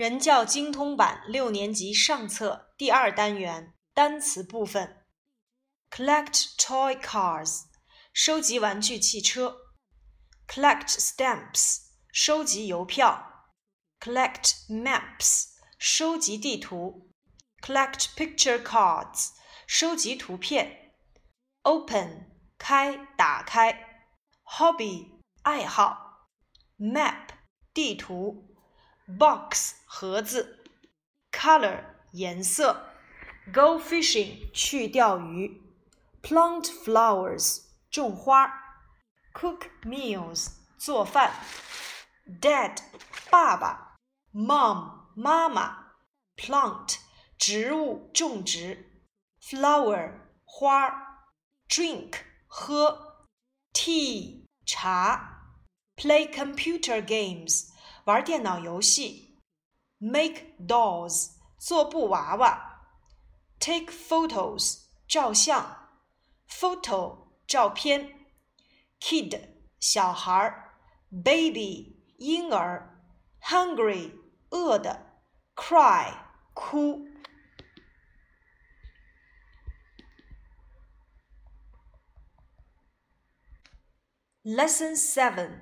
人教精通版六年级上册第二单元单词部分：collect toy cars，收集玩具汽车；collect stamps，收集邮票；collect maps，收集地图；collect picture cards，收集图片；open，开，打开；hobby，爱好；map，地图。box 盒子，color 颜色，go fishing 去钓鱼，plant flowers 种花，cook meals 做饭，dad 爸爸，mom 妈妈，plant 植物种植，flower 花，drink 喝，tea 茶，play computer games。玩电脑游戏 ，make dolls 做布娃娃，take photos 照相，photo 照片，kid 小孩，baby 婴儿，hungry 饿的，cry 哭。Lesson Seven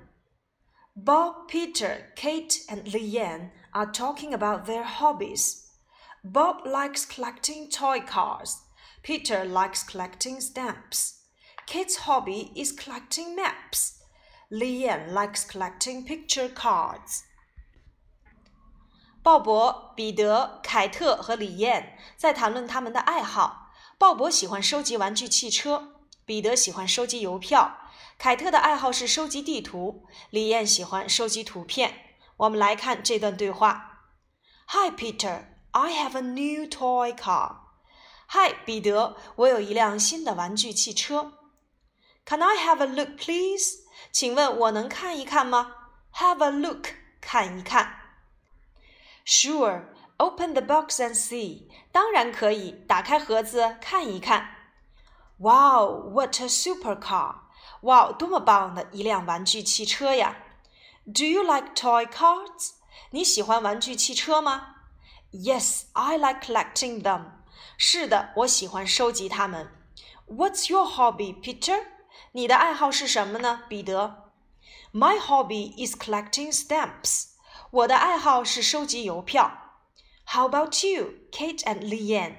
Bob, Peter, Kate, and Leanne are talking about their hobbies. Bob likes collecting toy cars. Peter likes collecting stamps. Kate's hobby is collecting maps. Leanne likes collecting picture cards. 鲍勃、彼得、凯特和李艳在谈论他们的爱好。鲍勃喜欢收集玩具汽车，彼得喜欢收集邮票。凯特的爱好是收集地图，李艳喜欢收集图片。 我们来看这段对话：Hi Peter, I have a new toy car. Hi 彼得，我有一辆新的玩具汽车。Can I have a look, please? 请问我能看一看吗？Have a look，看一看。Sure, open the box and see. 当然可以，打开盒子看一看。Wow, what a super car! 哇，多么棒的一辆玩具汽车呀 ！Do you like toy cars？你喜欢玩具汽车吗？Yes, I like collecting them。是的，我喜欢收集它们。What's your hobby, Peter？你的爱好是什么呢，彼得？My hobby is collecting stamps。我的爱好是收集邮票。How about you, Kate and Leanne？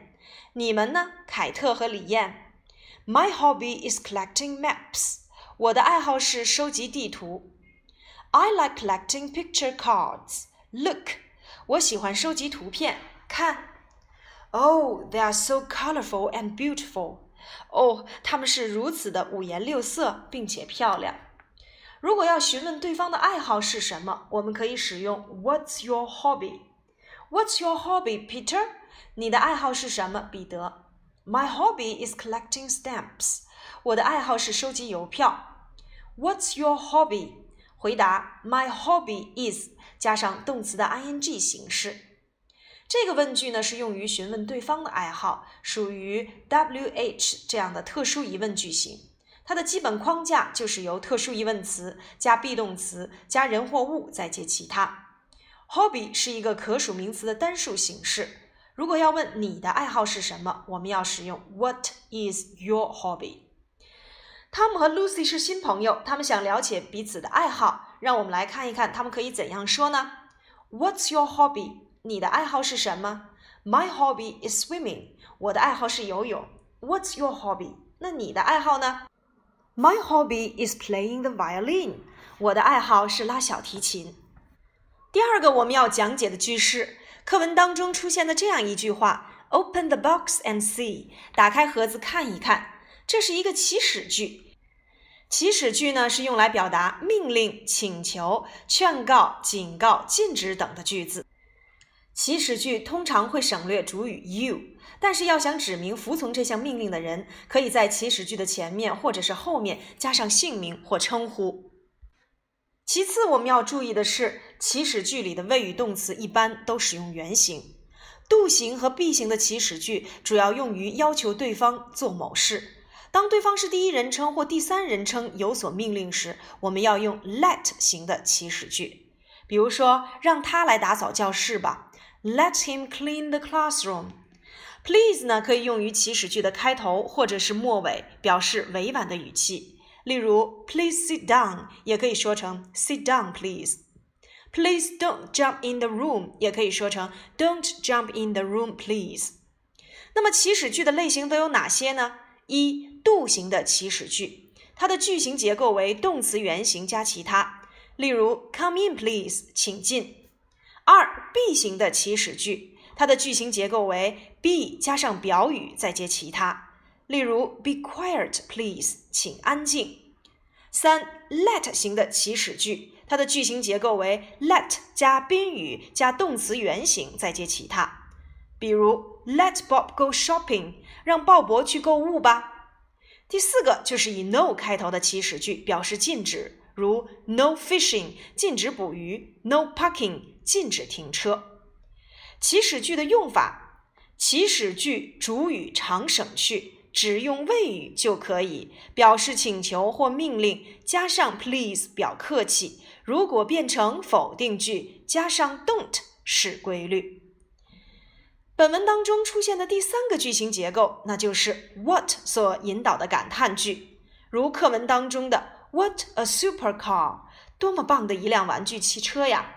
你们呢，凯特和李艳？My hobby is collecting maps。我的爱好是收集地图。 I like collecting picture cards. Look，我喜欢收集图片。看，Oh, they are so colorful and beautiful. 哦，它们是如此的五颜六色，并且漂亮。如果要询问对方的爱好是什么，我们可以使用 What's your hobby? What's your hobby, Peter? 你的爱好是什么，彼得？My hobby is collecting stamps. 我的爱好是收集邮票。What's your hobby？ 回答：My hobby is 加上动词的 ing 形式。这个问句呢是用于询问对方的爱好，属于 WH 这样的特殊疑问句型。它的基本框架就是由特殊疑问词加 be 动词加人或物再接其他。Hobby 是一个可数名词的单数形式。如果要问你的爱好是什么，我们要使用 What is your hobby？汤姆和 Lucy 是新朋友，他们想了解彼此的爱好。让我们来看一看他们可以怎样说呢？What's your hobby？你的爱好是什么？My hobby is swimming。我的爱好是游泳。What's your hobby？那你的爱好呢？My hobby is playing the violin。我的爱好是拉小提琴。第二个我们要讲解的句式，课文当中出现的这样一句话：Open the box and see。打开盒子看一看。这是一个祈使句，祈使句呢是用来表达命令、请求、劝告、警告、禁止等的句子。祈使句通常会省略主语 you，但是要想指明服从这项命令的人，可以在祈使句的前面或者是后面加上姓名或称呼。其次，我们要注意的是，祈使句里的谓语动词一般都使用原形，do 型和 be 型的祈使句主要用于要求对方做某事。当对方是第一人称或第三人称有所命令时，我们要用 let 型的祈使句。比如说，让他来打扫教室吧，Let him clean the classroom. Please 呢可以用于祈使句的开头或者是末尾，表示委婉的语气。例如，Please sit down，也可以说成 Sit down, please. Please don't jump in the room，也可以说成 Don't jump in the room, please. 那么祈使句的类型都有哪些呢？一、do 型的祈使句，它的句型结构为动词原形加其他，例如 Come in, please，请进。二、be 型的祈使句，它的句型结构为 be 加上表语再接其他，例如 Be quiet, please，请安静。三、let 型的祈使句，它的句型结构为 let 加宾语加动词原形再接其他，比如 Let Bob go shopping，让鲍勃去购物吧。第四个就是以 no 开头的祈使句，表示禁止，如 No fishing，禁止捕鱼；No parking，禁止停车。祈使句的用法：祈使句主语常省去，只用谓语就可以，表示请求或命令，加上 please 表客气。如果变成否定句，加上 don't 是规律。本文当中出现的第三个句型结构，那就是 what 所引导的感叹句，如课文当中的 What a super car！多么棒的一辆玩具汽车呀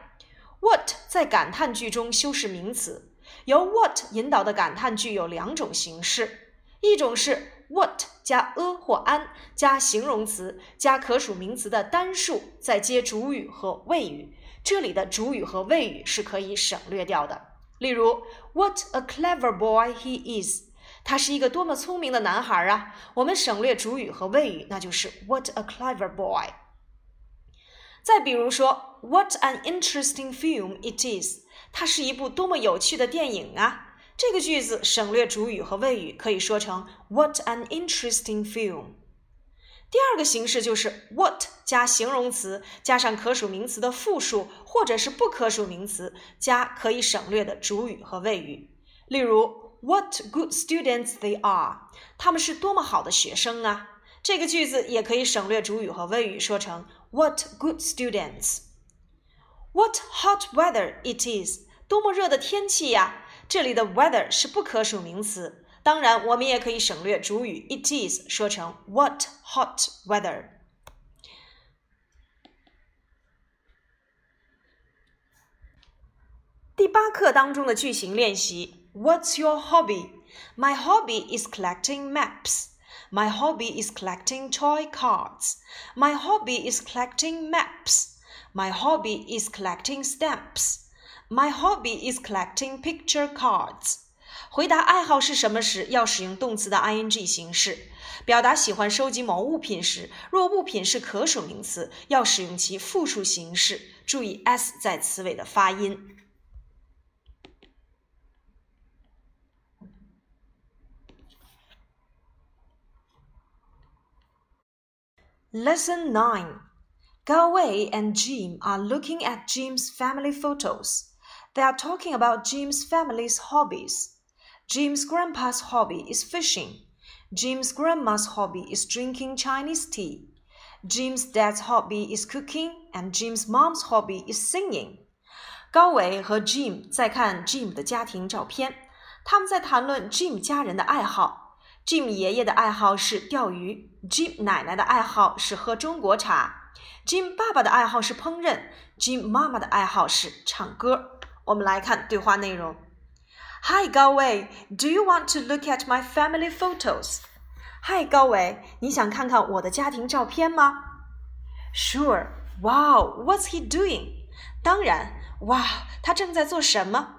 ！What 在感叹句中修饰名词，由 what 引导的感叹句有两种形式，一种是 what 加 a 或 an 加形容词加可数名词的单数，再接主语和谓语，这里的主语和谓语是可以省略掉的。例如，What a clever boy he is！他是一个多么聪明的男孩啊！我们省略主语和谓语，那就是 What a clever boy。再比如说，What an interesting film it is！它是一部多么有趣的电影啊！这个句子省略主语和谓语，可以说成 What an interesting film。第二个形式就是 what 加形容词加上可数名词的复数，或者是不可数名词加可以省略的主语和谓语。例如，What good students they are！他们是多么好的学生啊！这个句子也可以省略主语和谓语，说成 What good students！What hot weather it is！多么热的天气呀！这里的 weather 是不可数名词。当然，我们也可以省略主语 it is，说成 What hot weather。第八课当中的句型练习：What's your hobby? My hobby is collecting maps. My hobby is collecting toy cars. My hobby is collecting maps. My hobby is collecting stamps. My hobby is collecting picture cards. 回答爱好是什么时，要使用动词的 ing 形式；表达喜欢收集某物品时，若物品是可数名词，要使用其复数形式。注意 s 在词尾的发音。Lesson Nine: Gao Wei and Jim are looking at Jim's family photos. They are talking about Jim's family's hobbies. Jim's grandpa's hobby is fishing. Jim's grandma's hobby is drinking Chinese tea. Jim's dad's hobby is cooking, and Jim's mom's hobby is singing. 高伟和 Jim 在看 Jim 的家庭照片，他们在谈论 Jim 家人的爱好。Jim 爷爷的爱好是钓鱼，Jim 奶奶的爱好是喝中国茶，Jim 爸爸的爱好是烹饪，Jim 妈妈的爱好是唱歌。我们来看对话内容。Hi, 高伟，Do you want to look at my family photos? Hi, 高伟，你想看看我的家庭照片吗？Sure. Wow, what's he doing? 当然，哇，他正在做什么？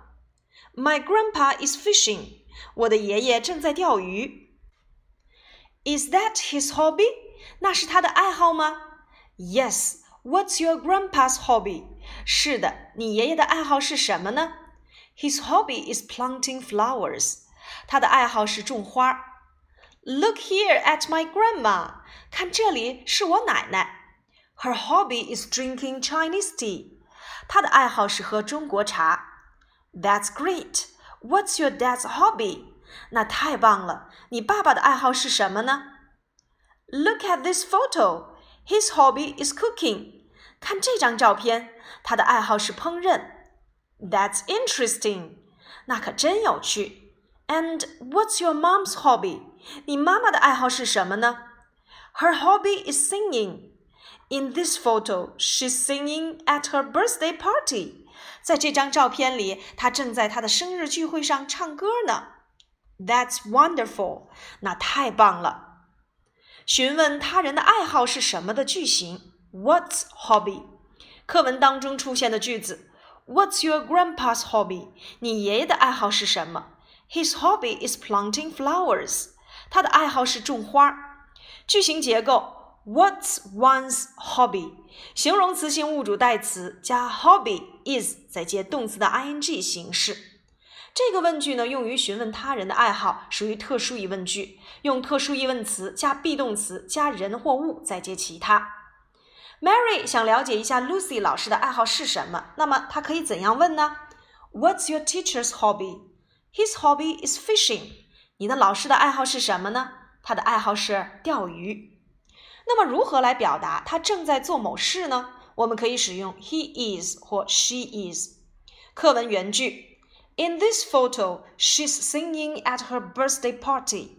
My grandpa is fishing. 我的爷爷正在钓鱼。Is that his hobby? 那是他的爱好吗？Yes. What's your grandpa's hobby? 是的，你爷爷的爱好是什么呢 ？his hobby is planting flowers. 他的爱好是种花。Look here at my grandma. 看这里是我奶奶。Her hobby is drinking Chinese tea. 她的爱好是喝中国茶。That's great. What's your dad's hobby? 那太棒了。你爸爸的爱好是什么呢？Look at this photo. His hobby is cooking. 看这张照片，他的爱好是烹饪。 That's interesting. 那可真有趣。And what's your mom's hobby? 你妈妈的爱好是什么呢？Her hobby is singing. In this photo, she's singing at her birthday party. 在这张照片里，她正在她的生日聚会上唱歌呢。That's wonderful. 那太棒了。询问他人的爱好是什么的句型，What's hobby？课文当中出现的句子 ，What's your grandpa's hobby？你爷爷的爱好是什么？His hobby is planting flowers。他的爱好是种花。句型结构，What's one's hobby？形容词性物主代词加 hobby is 再接动词的 ing 形式。这个问句呢，用于询问他人的爱好，属于特殊疑问句，用特殊疑问词加 be 动词加人或物，再接其他。Mary 想了解一下 Lucy 老师的爱好是什么，那么她可以怎样问呢？What's your teacher's hobby? His hobby is fishing. 你的老师的爱好是什么呢？他的爱好是钓鱼。那么如何来表达他正在做某事呢？我们可以使用 he is 或 she is。课文原句。In this photo, she's singing at her birthday party.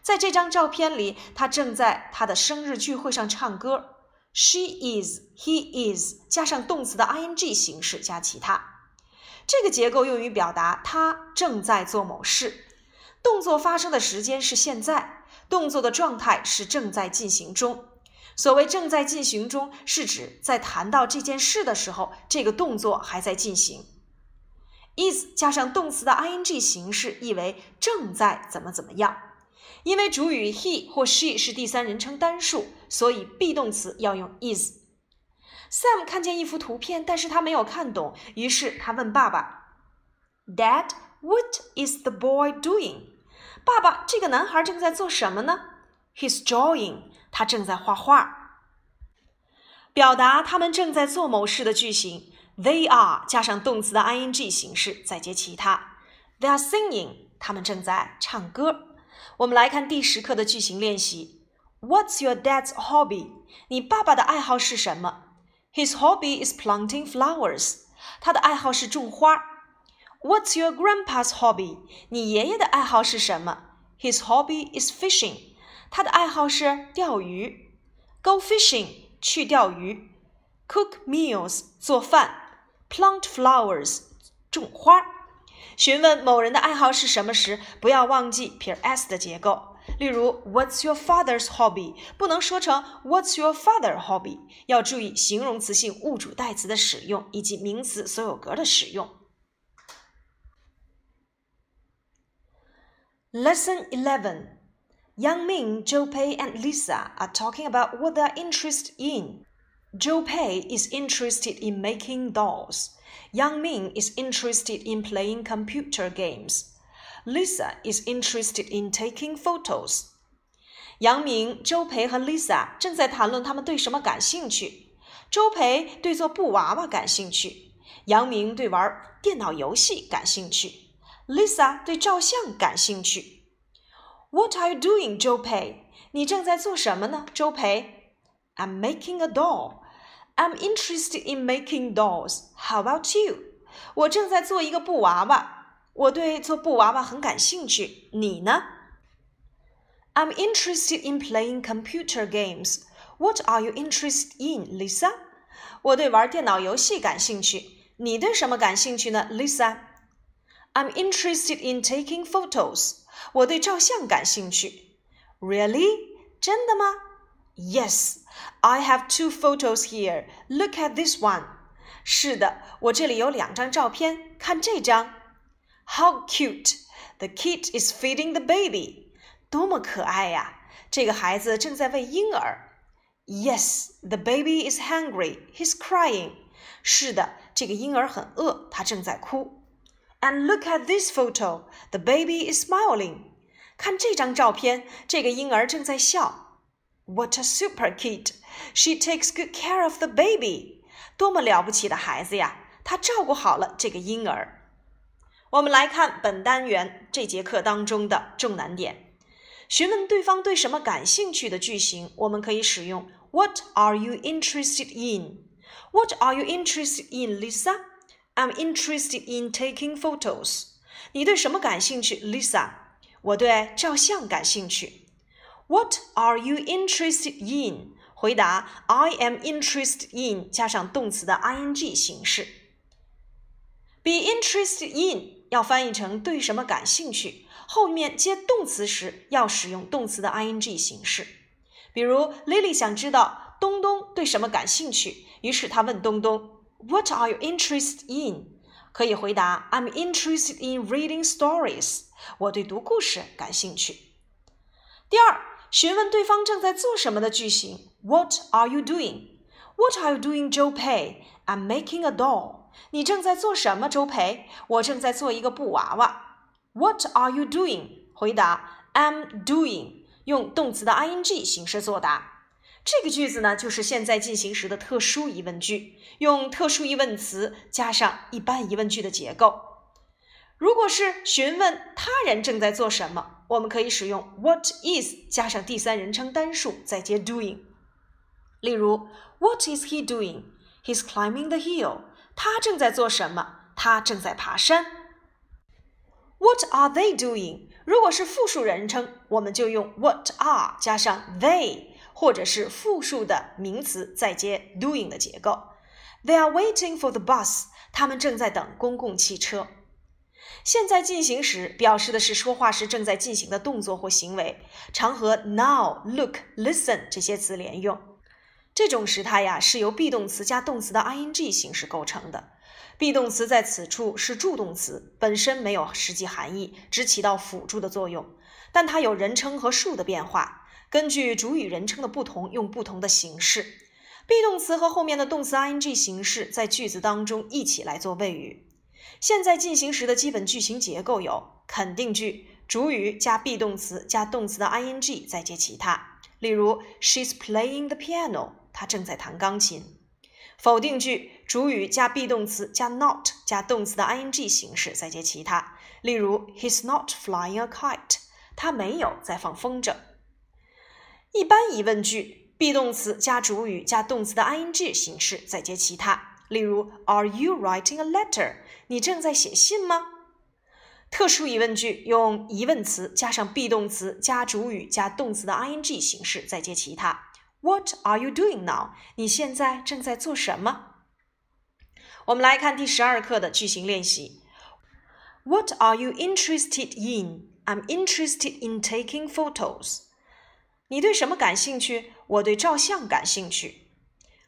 在这张照片里，她正在她的生日聚会上唱歌。She is, he is，加上动词的 ing 形式加其他。这个结构用于表达他正在做某事，动作发生的时间是现在，动作的状态是正在进行中。所谓正在进行中，是指在谈到这件事的时候，这个动作还在进行。is 加上动词的 ing 形式，意为正在怎么怎么样。因为主语 he 或 she 是第三人称单数，所以 be 动词要用 is。Sam 看见一幅图片，但是他没有看懂，于是他问爸爸：“Dad, what is the boy doing？” 爸爸，这个男孩正在做什么呢？He's drawing。他正在画画。表达他们正在做某事的句型。They are 加上动词的 ing 形式，再接其他。They are singing，他们正在唱歌。我们来看第十课的句型练习。What's your dad's hobby？你爸爸的爱好是什么？His hobby is planting flowers。他的爱好是种花。What's your grandpa's hobby？你爷爷的爱好是什么？His hobby is fishing。他的爱好是钓鱼。Go fishing，去钓鱼。Cook meals，做饭。Plant flowers，种花。 询问某人的爱好是什么时，不要忘记撇 s 的结构。例如，What's your father's hobby？不能说成 What's your father hobby？要注意形容词性物主代词的使用以及名词所有格的使用。Lesson Eleven. Yang Ming, Zhou Pei, and Lisa are talking about what they are interested in. Zhou Pei is interested in making dolls. Yang Ming is interested in playing computer games. Lisa is interested in taking photos. 杨明、周培和 Lisa 正在谈论他们对什么感兴趣。周培对做布娃娃感兴趣，杨明对玩电脑游戏感兴趣，Lisa 对照相感兴趣。What are you doing, 周培？你正在做什么呢，周培？I'm making a doll. I'm interested in making dolls. How about you? 我正在做一个布娃娃。我对做布娃娃很感兴趣。你呢？I'm interested in playing computer games. What are you interested in, Lisa? 我对玩电脑游戏感兴趣。你对什么感兴趣呢，Lisa? I'm interested in taking photos. 我对照相感兴趣。Really? 真的吗 ？Yes, I have two photos here. Look at this one. 是的，我这里有两张照片，看这张。How cute! The kid is feeding the baby. 多么可爱呀！这个孩子正在喂婴儿。Yes, the baby is hungry. He's crying. 是的，这个婴儿很饿，他正在哭。And look at this photo. The baby is smiling. 看这张照片，这个婴儿正在笑。 what a super kid! She takes good care of the baby. 多么了不起的孩子呀！她照顾好了这个婴儿。我们来看本单元这节课当中的重难点。询问对方对什么感兴趣的句型，我们可以使用 What are you interested in? What are you interested in, Lisa? I'm interested in taking photos. 你对什么感兴趣，Lisa？我对照相感兴趣。 What are you interested in？回答：I am interested in 加上动词的 ing 形式。Be interested in 要翻译成对什么感兴趣，后面接动词时要使用动词的 ing 形式。比如，Lily 想知道东东对什么感兴趣，于是她问东东：What are you interested in？可以回答：I'm interested in reading stories。我对读故事感兴趣。第二，询问对方正在做什么的句型：What are you doing？What are you doing, Joe Pei？I'm making a doll。你正在做什么，周培？我正在做一个布娃娃。What are you doing？回答：I'm doing。用动词的 ing 形式作答。这个句子呢，就是现在进行时的特殊疑问句，用特殊疑问词加上一般疑问句的结构。如果是询问他人正在做什么，我们可以使用 What is 加上第三人称单数，再接 doing。例如，What is he doing? He's climbing the hill. 他正在做什么？他正在爬山。What are they doing? 如果是复数人称，我们就用 What are 加上 they。或者是复数的名词再接 doing 的结构。They are waiting for the bus。他们正在等公共汽车。现在进行时表示的是说话时正在进行的动作或行为，常和 now、look、listen 这些词连用。这种时态呀是由 be 动词加动词的 ing 形式构成的。be 动词在此处是助动词，本身没有实际含义，只起到辅助的作用，但它有人称和数的变化。根据主语人称的不同，用不同的形式。be 动词和后面的动词 ing 形式在句子当中一起来做谓语。现在进行时的基本句型结构有：肯定句，主语加 be 动词加动词的 ing 再接其他。例如，She's playing the piano，她正在弹钢琴。否定句，主语加 be 动词加 not 加动词的 ing 形式再接其他。例如，He's not flying a kite，他没有在放风筝。一般疑问句，be 动词加主语加动词的 ing 形式，再接其他。例如，Are you writing a letter？你正在写信吗？特殊疑问句用疑问词加上 be 动词加主语加动词的 ing 形式，再接其他。What are you doing now？你现在正在做什么？我们来看第十二课的句型练习。What are you interested in？I'm interested in taking photos. 你对什么感兴趣？我对照相感兴趣。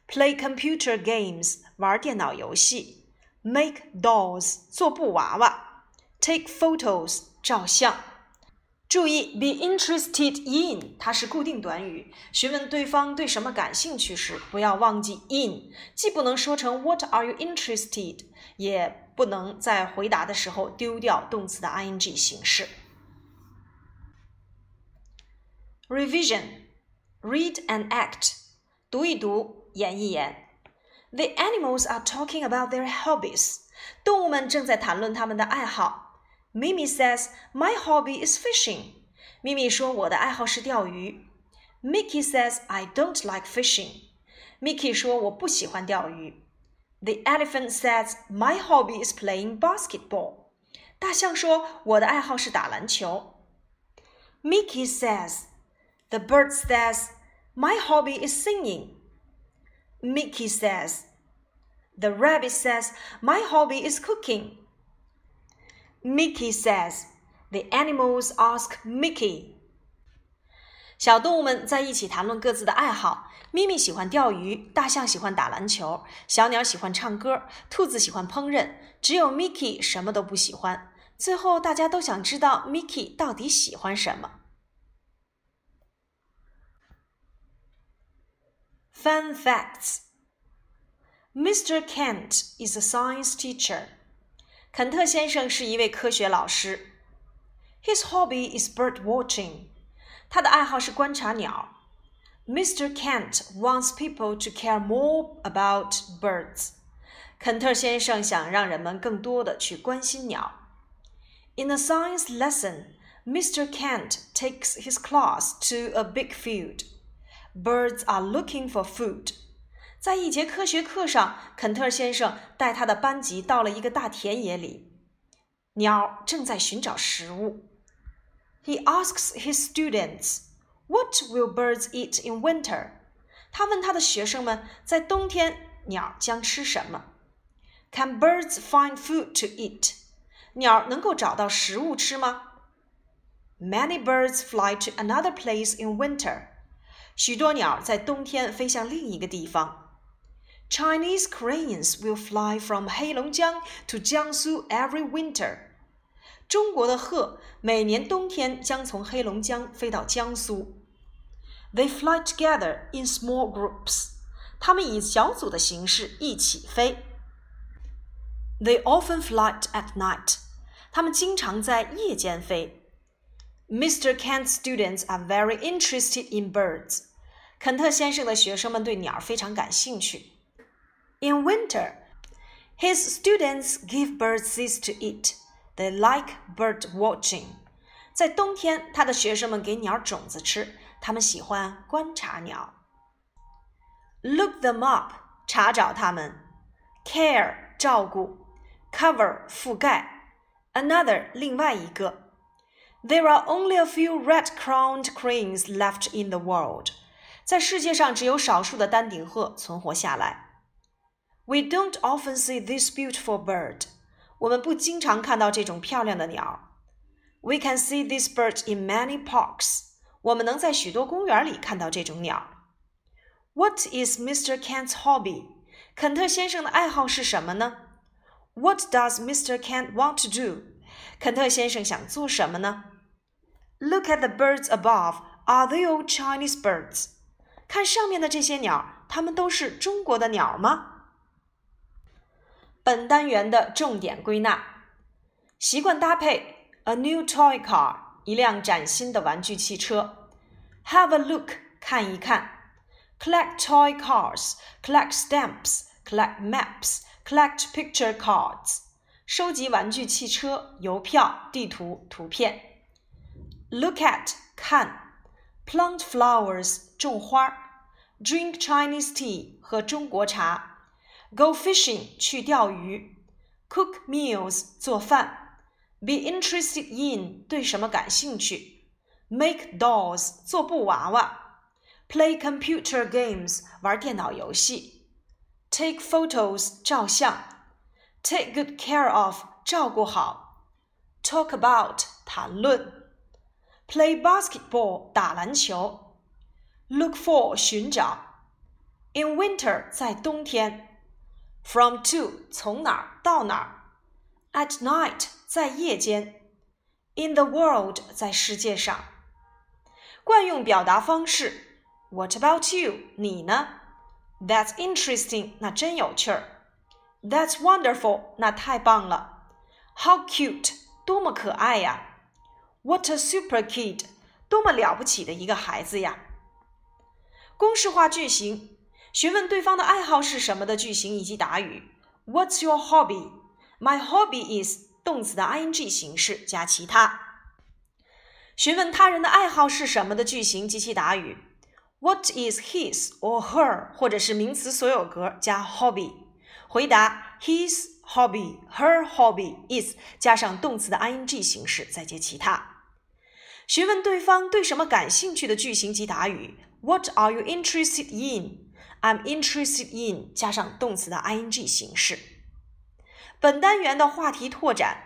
Play computer games，玩电脑游戏。Make dolls，做布娃娃。Take photos，照相。注意，be interested in，它是固定短语。询问对方对什么感兴趣时，不要忘记 in，既不能说成 What are you interested，也不能在回答的时候丢掉动词的 ing 形式。Revision, read and act. 读一读，演一演。The animals are talking about their hobbies. 动物们正在谈论他们的爱好。Mimi says, "My hobby is fishing." 咪咪说，我的爱好是钓鱼。Mickey says, "I don't like fishing." Mickey 说，我不喜欢钓鱼。The elephant says, "My hobby is playing basketball." 大象说，我的爱好是打篮球。Mickey says. The bird says, My hobby is singing. Mickey says, The rabbit says, My hobby is cooking. Mickey says, The animals ask Mickey. 小动物们在一起谈论各自的爱好。咪咪喜欢钓鱼，大象喜欢打篮球，小鸟喜欢唱歌，兔子喜欢烹饪，只有 Mickey 什么都不喜欢。最后，大家都想知道 Mickey 到底喜欢什么。Fun facts Mr. Kent is a science teacher. 肯特先生是一位科学老师。His hobby is bird watching. 他的爱好是观察鸟。Mr. Kent wants people to care more about birds. 肯特先生想让人们更多的去关心鸟。In a science lesson, Mr. Kent takes his class to a big field. Birds are looking for food. 在一节科学课上，肯特先生带他的班级到了一个大田野里，鸟正在寻找食物。He asks his students, "What will birds eat in winter?" 他问他的学生们，在冬天鸟将吃什么？Can birds find food to eat? 鸟能够找到食物吃吗？Many birds fly to another place in winter. 许多鸟在冬天飞向另一个地方。Chinese cranes will fly from Heilongjiang to Jiangsu every winter. 中国的鹤每年冬天将从黑龙江飞到江苏。They fly together in small groups. 它们以小组的形式一起飞。They often fly at night. 他们经常在夜间飞。 Mr. Kent's students are very interested in birds. 肯特先生的学生们对鸟非常感兴趣。In winter, his students give birds seeds to eat. They like bird watching. 在冬天，他的学生们给鸟种子吃，他们喜欢观察鸟。Look them up，查找它们。Care，照顾。Cover，覆盖。Another，另外一个。 There are only a few red-crowned cranes left in the world. 在世界上只有少数的丹顶鹤存活下来。We don't often see this beautiful bird. 我们不经常看到这种漂亮的鸟。We can see this bird in many parks. 我们能在许多公园里看到这种鸟。What is Mr. Kent's hobby? 肯特先生的爱好是什么呢？What does Mr. Kent want to do? 肯特先生想做什么呢 ？Look at the birds above. Are they all Chinese birds? 看上面的这些鸟，它们都是中国的鸟吗？本单元的重点归纳：习惯搭配，a new toy car，一辆崭新的玩具汽车；have a look，看一看；collect toy cars，collect stamps，collect maps，collect picture cards，收集玩具汽车、邮票、地图、图片 ；look at，看。Plant flowers，种花；drink Chinese tea，喝中国茶；go fishing，去钓鱼；cook meals，做饭；be interested in，对什么感兴趣；make dolls，做布娃娃；play computer games，玩电脑游戏；take photos，照相；take good care of，照顾好；talk about，谈论。 Play basketball 打篮球，Look for 寻找，In winter 在冬天，From to 从哪儿到哪儿，At night 在夜间，In the world 在世界上。惯用表达方式，What about you 你呢？That's interesting 那真有趣儿，That's wonderful 那太棒了，How cute 多么可爱呀 ！What a super kid！多么了不起的一个孩子呀！公式化句型：询问对方的爱好是什么的句型以及答语。What's your hobby？My hobby is 动词的 ing 形式加其他。询问他人的爱好是什么的句型及其答语。What is his or her？或者是名词所有格加 hobby。回答：His hobby，her hobby is 加上动词的 ing 形式再接其他。询问对方对什么感兴趣的句型及答语：What are you interested in? I'm interested in 加上动词的 ing 形式。本单元的话题拓展：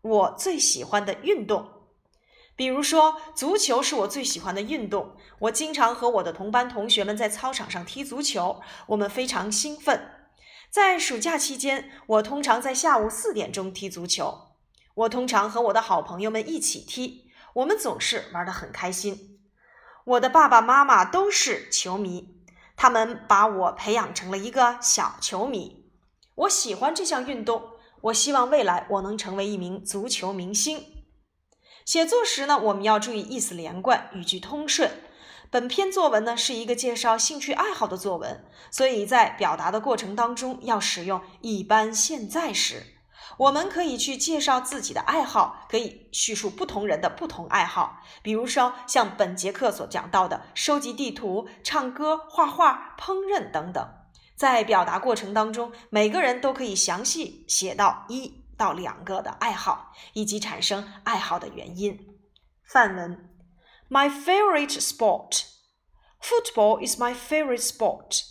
我最喜欢的运动，比如说足球是我最喜欢的运动。我经常和我的同班同学们在操场上踢足球，我们非常兴奋。在暑假期间，我通常在下午四点钟踢足球。我通常和我的好朋友们一起踢。我们总是玩得很开心。我的爸爸妈妈都是球迷，他们把我培养成了一个小球迷。我喜欢这项运动，我希望未来我能成为一名足球明星。写作时呢，我们要注意意思连贯，语句通顺。本篇作文呢是一个介绍兴趣爱好的作文，所以在表达的过程当中要使用一般现在时。我们可以去介绍自己的爱好，可以叙述不同人的不同爱好。比如说，像本节课所讲到的，收集地图、唱歌、画画、烹饪等等。在表达过程当中，每个人都可以详细写到一到两个的爱好，以及产生爱好的原因。范文：My favorite sport. Football is my favorite sport.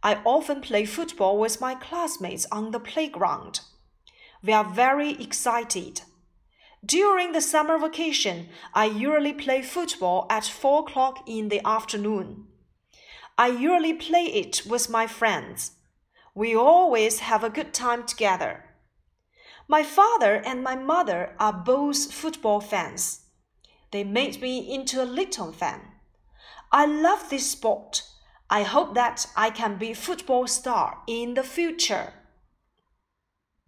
I often play football with my classmates on the playground. We are very excited. During the summer vacation, I usually play football at 4 o'clock in the afternoon. I usually play it with my friends. We always have a good time together. My father and my mother are both football fans. They made me into a little fan. I love this sport. I hope that I can be a football star in the future.